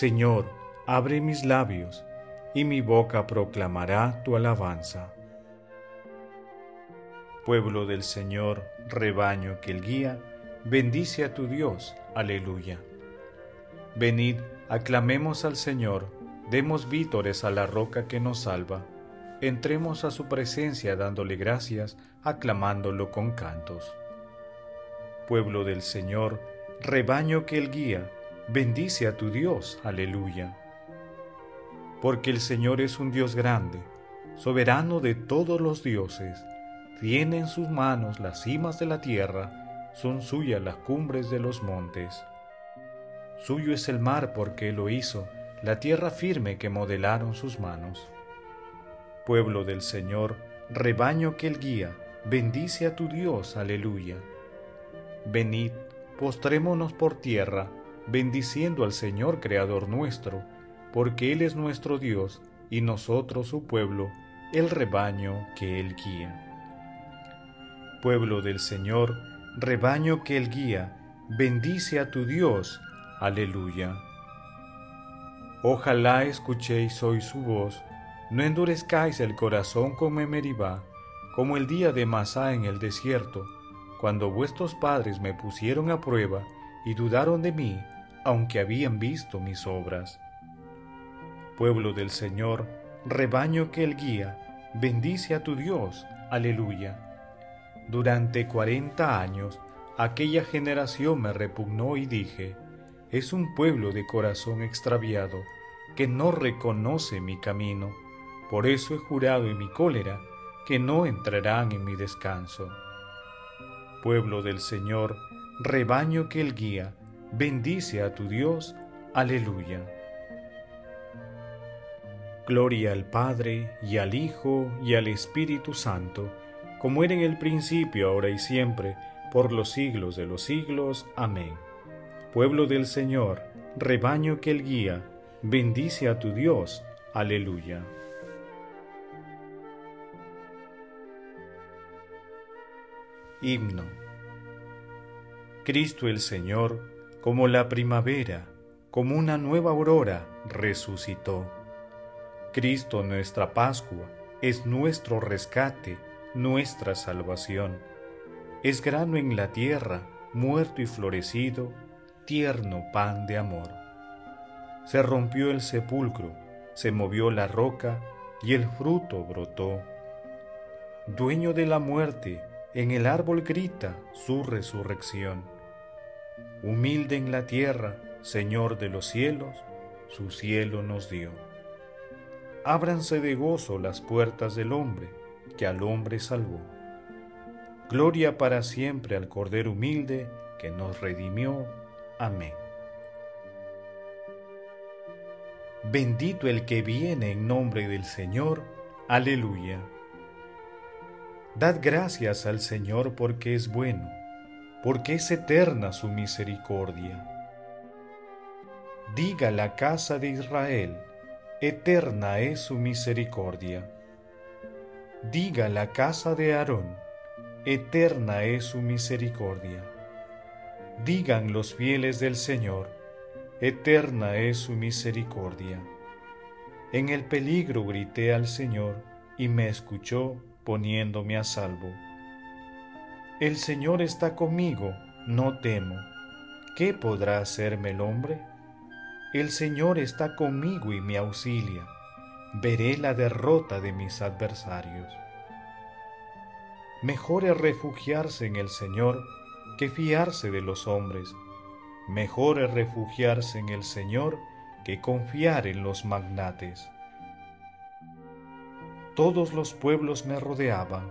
Señor, abre mis labios, y mi boca proclamará tu alabanza. Pueblo del Señor, rebaño que el guía, bendice a tu Dios. Aleluya. Venid, aclamemos al Señor, demos vítores a la roca que nos salva. Entremos a su presencia dándole gracias, aclamándolo con cantos. Pueblo del Señor, rebaño que el guía, bendice a tu Dios. Aleluya. Porque el Señor es un Dios grande, soberano de todos los dioses. Tiene en sus manos las cimas de la tierra, son suyas las cumbres de los montes. Suyo es el mar porque lo hizo, la tierra firme que modelaron sus manos. Pueblo del Señor, rebaño que él guía, bendice a tu Dios, aleluya. Venid, postrémonos por tierra, bendiciendo al Señor Creador nuestro, porque Él es nuestro Dios y nosotros su pueblo, el rebaño que Él guía. Pueblo del Señor, rebaño que Él guía, bendice a tu Dios, Aleluya. Ojalá escuchéis hoy su voz, no endurezcáis el corazón como en Meribá, como el día de Masá en el desierto, cuando vuestros padres me pusieron a prueba y dudaron de mí, aunque habían visto mis obras. Pueblo del Señor, rebaño que él guía, bendice a tu Dios, aleluya. Durante cuarenta años aquella generación me repugnó y dije, es un pueblo de corazón extraviado, que no reconoce mi camino. Por eso he jurado en mi cólera que no entrarán en mi descanso. Pueblo del Señor, rebaño que Él guía, bendice a tu Dios. Aleluya. Gloria al Padre, y al Hijo, y al Espíritu Santo, como era en el principio, ahora y siempre, por los siglos de los siglos. Amén. Pueblo del Señor, rebaño que Él guía, bendice a tu Dios. Aleluya. Himno. Cristo el Señor, como la primavera, como una nueva aurora, resucitó. Cristo nuestra Pascua, es nuestro rescate, nuestra salvación. Es grano en la tierra, muerto y florecido, tierno pan de amor. Se rompió el sepulcro, se movió la roca y el fruto brotó. Dueño de la muerte, en el árbol grita su resurrección. Humilde en la tierra, Señor de los cielos, su cielo nos dio. Ábranse de gozo las puertas del hombre, que al hombre salvó. Gloria para siempre al Cordero humilde, que nos redimió Amén. Bendito el que viene en nombre del Señor. Aleluya. Dad gracias al Señor porque es bueno, porque es eterna su misericordia. Diga la casa de Israel, eterna es su misericordia. Diga la casa de Aarón, eterna es su misericordia digan los fieles del Señor, eterna es su misericordia. En el peligro grité al Señor y me escuchó poniéndome a salvo. El Señor está conmigo, no temo. ¿Qué podrá hacerme el hombre? El Señor está conmigo y me auxilia. Veré la derrota de mis adversarios. Mejor es refugiarse en el Señor que fiarse de los hombres. Mejor es refugiarse en el Señor que confiar en los magnates. Todos los pueblos me rodeaban,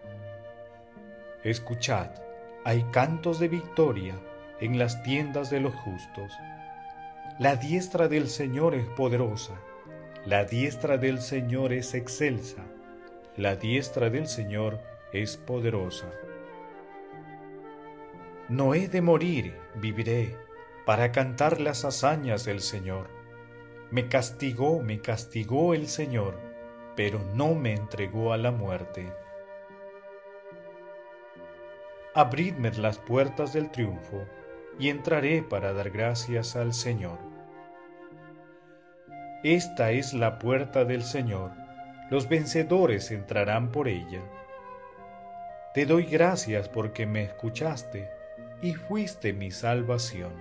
Escuchad, hay cantos de victoria en las tiendas de los justos. La diestra del Señor es poderosa. La diestra del Señor es excelsa, la diestra del Señor es poderosa. No he de morir, viviré, para cantar las hazañas del Señor. Me castigó, me castigó el Señor, pero no me entregó a la muerte. Abridme las puertas del triunfo, y entraré para dar gracias al Señor. Esta es la puerta del Señor, los vencedores entrarán por ella. Te doy gracias porque me escuchaste y fuiste mi salvación.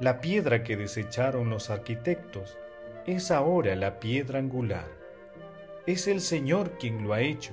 La piedra que desecharon los arquitectos es ahora la piedra angular. Es el Señor quien lo ha hecho.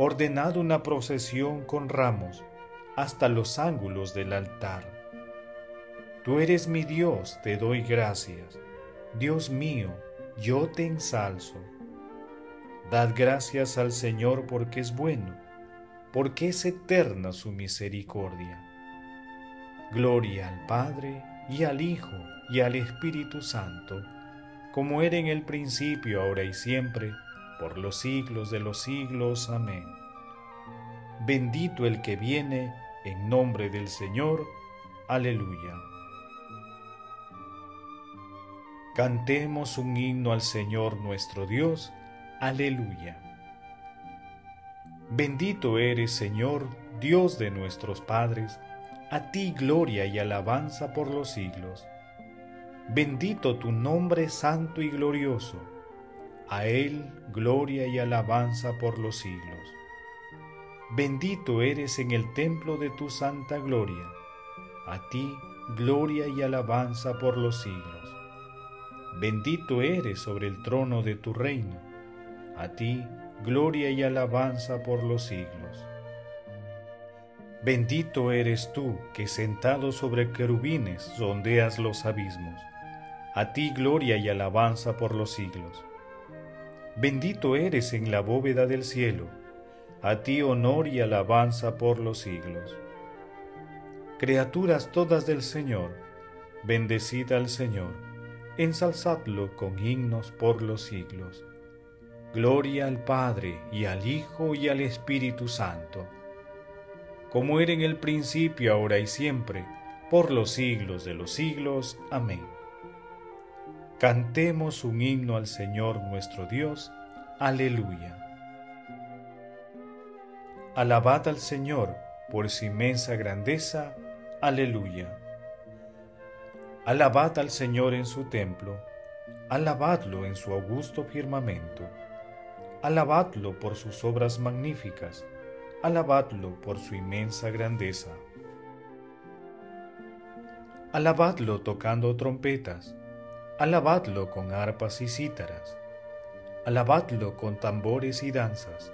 Ordenad una procesión con ramos hasta los ángulos del altar. Tú eres mi Dios, te doy gracias. Dios mío, yo te ensalzo. Dad gracias al Señor porque es bueno, porque es eterna su misericordia. Gloria al Padre y al Hijo y al Espíritu Santo, como era en el principio, ahora y siempre, por los siglos de los siglos. Amén. Bendito el que viene en nombre del Señor. Aleluya. Cantemos un himno al Señor nuestro Dios. Aleluya. Bendito eres, Señor, Dios de nuestros padres, a ti gloria y alabanza por los siglos. Bendito tu nombre santo y glorioso, a Él gloria y alabanza por los siglos. Bendito eres en el templo de tu santa gloria. A ti gloria y alabanza por los siglos. Bendito eres sobre el trono de tu reino. A ti gloria y alabanza por los siglos. Bendito eres tú que sentado sobre querubines sondeas los abismos. A ti gloria y alabanza por los siglos. Bendito eres en la bóveda del cielo a ti honor y alabanza por los siglos. Criaturas todas del Señor, bendecid al Señor, ensalzadlo con himnos por los siglos. Gloria al Padre y al Hijo y al Espíritu Santo, como era en el principio, ahora y siempre, por los siglos de los siglos. Amén. Cantemos un himno al Señor nuestro Dios. Aleluya. Alabad al Señor por su inmensa grandeza. Aleluya. Alabad al Señor en su templo. Alabadlo en su augusto firmamento. Alabadlo por sus obras magníficas. Alabadlo por su inmensa grandeza. Alabadlo tocando trompetas. Alabadlo con arpas y cítaras. Alabadlo con tambores y danzas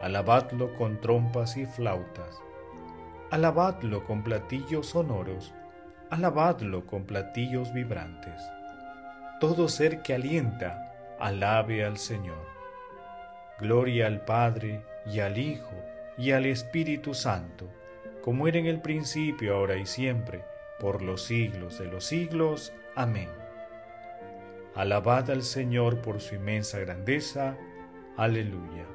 alabadlo con trompas y flautas, alabadlo con platillos sonoros, alabadlo con platillos vibrantes. Todo ser que alienta, alabe al Señor. Gloria al Padre y al Hijo y al Espíritu Santo, como era en el principio, ahora y siempre, por los siglos de los siglos. Amén. Alabad al Señor por su inmensa grandeza. Aleluya.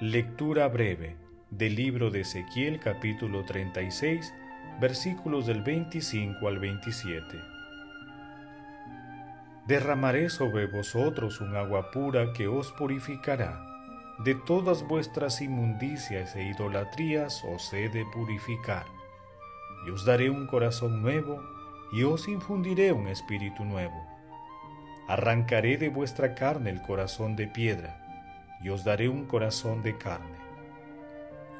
Lectura breve del libro de Ezequiel capítulo 36 versículos del 25 al 27. Derramaré sobre vosotros un agua pura que os purificará. De todas vuestras inmundicias e idolatrías os he de purificar. Y os daré un corazón nuevo y os infundiré un espíritu nuevo. Arrancaré de vuestra carne el corazón de piedra y os daré un corazón de carne.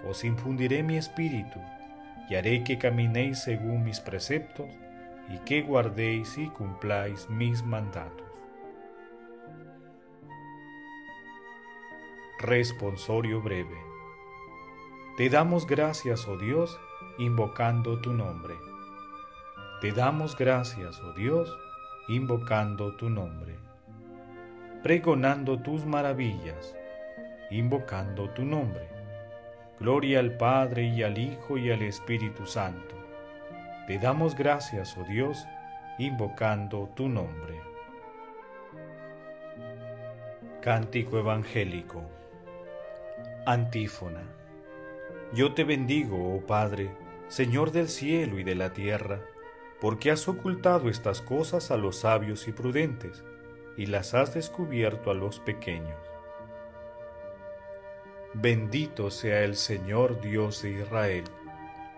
Os infundiré mi espíritu, y haré que caminéis según mis preceptos, y que guardéis y cumpláis mis mandatos. Responsorio breve. Te damos gracias, oh Dios, invocando tu nombre. Te damos gracias, oh Dios, invocando tu nombre. Pregonando tus maravillas, invocando tu nombre. Gloria al Padre y al Hijo y al Espíritu Santo te damos gracias, oh Dios, invocando tu nombre. Cántico Evangélico Antífona Yo te bendigo, oh Padre, Señor del cielo y de la tierra, porque has ocultado estas cosas a los sabios y prudentes, y las has descubierto a los pequeños. Bendito sea el Señor Dios de Israel,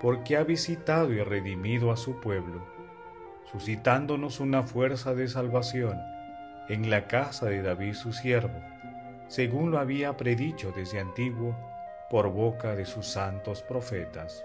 porque ha visitado y redimido a su pueblo, suscitándonos una fuerza de salvación en la casa de David su siervo, según lo había predicho desde antiguo por boca de sus santos profetas.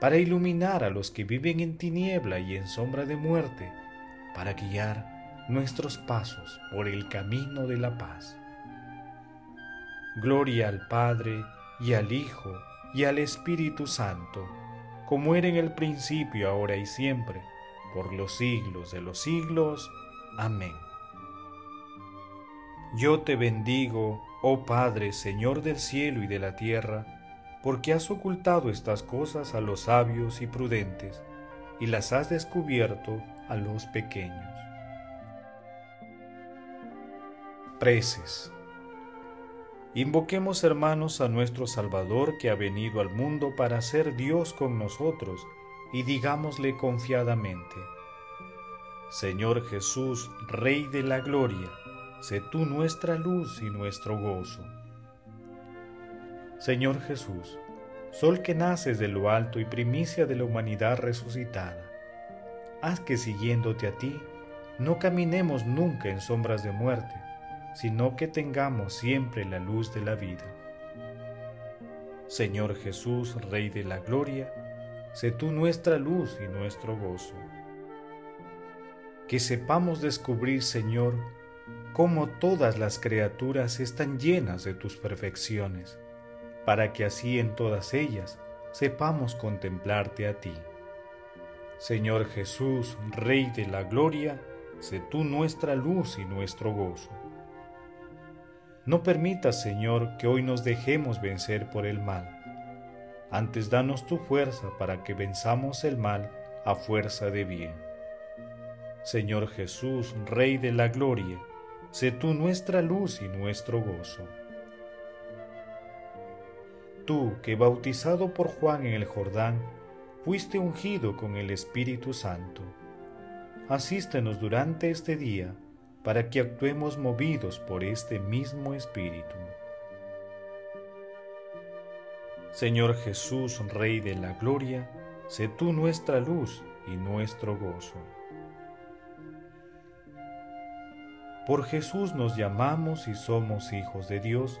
para iluminar a los que viven en tiniebla y en sombra de muerte, para guiar nuestros pasos por el camino de la paz. Gloria al Padre y al Hijo y al Espíritu Santo, como era en el principio, ahora y siempre, por los siglos de los siglos. Amén. Yo te bendigo, oh Padre, Señor del cielo y de la tierra, porque has ocultado estas cosas a los sabios y prudentes, y las has descubierto a los pequeños. Preces. Invoquemos hermanos a nuestro Salvador que ha venido al mundo para ser Dios con nosotros y digámosle confiadamente, Señor Jesús, Rey de la Gloria, sé tú nuestra luz y nuestro gozo. Señor Jesús, Sol que naces de lo alto y primicia de la humanidad resucitada, haz que siguiéndote a ti, no caminemos nunca en sombras de muerte, sino que tengamos siempre la luz de la vida. Señor Jesús, Rey de la Gloria, sé tú nuestra luz y nuestro gozo. Que sepamos descubrir, Señor, cómo todas las criaturas están llenas de tus perfecciones, para que así en todas ellas sepamos contemplarte a ti. Señor Jesús, Rey de la Gloria, sé tú nuestra luz y nuestro gozo. No permitas, Señor, que hoy nos dejemos vencer por el mal. Antes danos tu fuerza para que venzamos el mal a fuerza de bien. Señor Jesús, Rey de la Gloria, sé tú nuestra luz y nuestro gozo. Tú, que bautizado por Juan en el Jordán, fuiste ungido con el Espíritu Santo, asístenos durante este día para que actuemos movidos por este mismo Espíritu. Señor Jesús, Rey de la Gloria, sé tú nuestra luz y nuestro gozo. Por Jesús nos llamamos y somos hijos de Dios,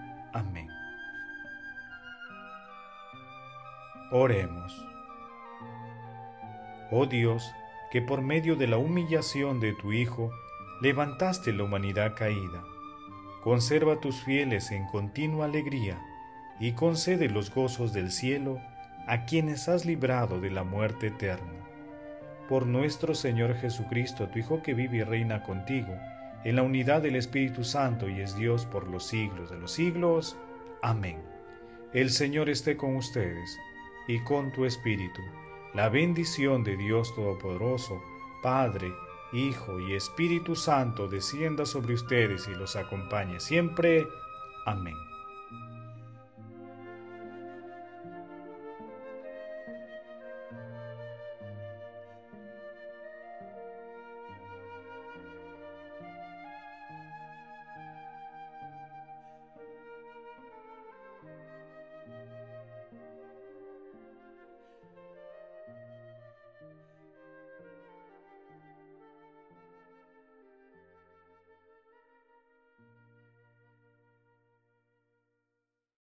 Amén. Oremos. Oh Dios, que por medio de la humillación de tu Hijo levantaste la humanidad caída, conserva a tus fieles en continua alegría y concede los gozos del cielo a quienes has librado de la muerte eterna por nuestro Señor Jesucristo, tu Hijo que vive y reina contigo, en la unidad del Espíritu Santo y es Dios por los siglos de los siglos. Amén. El Señor esté con ustedes y con tu Espíritu. La bendición de Dios Todopoderoso, Padre, Hijo y Espíritu Santo descienda sobre ustedes y los acompañe siempre. Amén.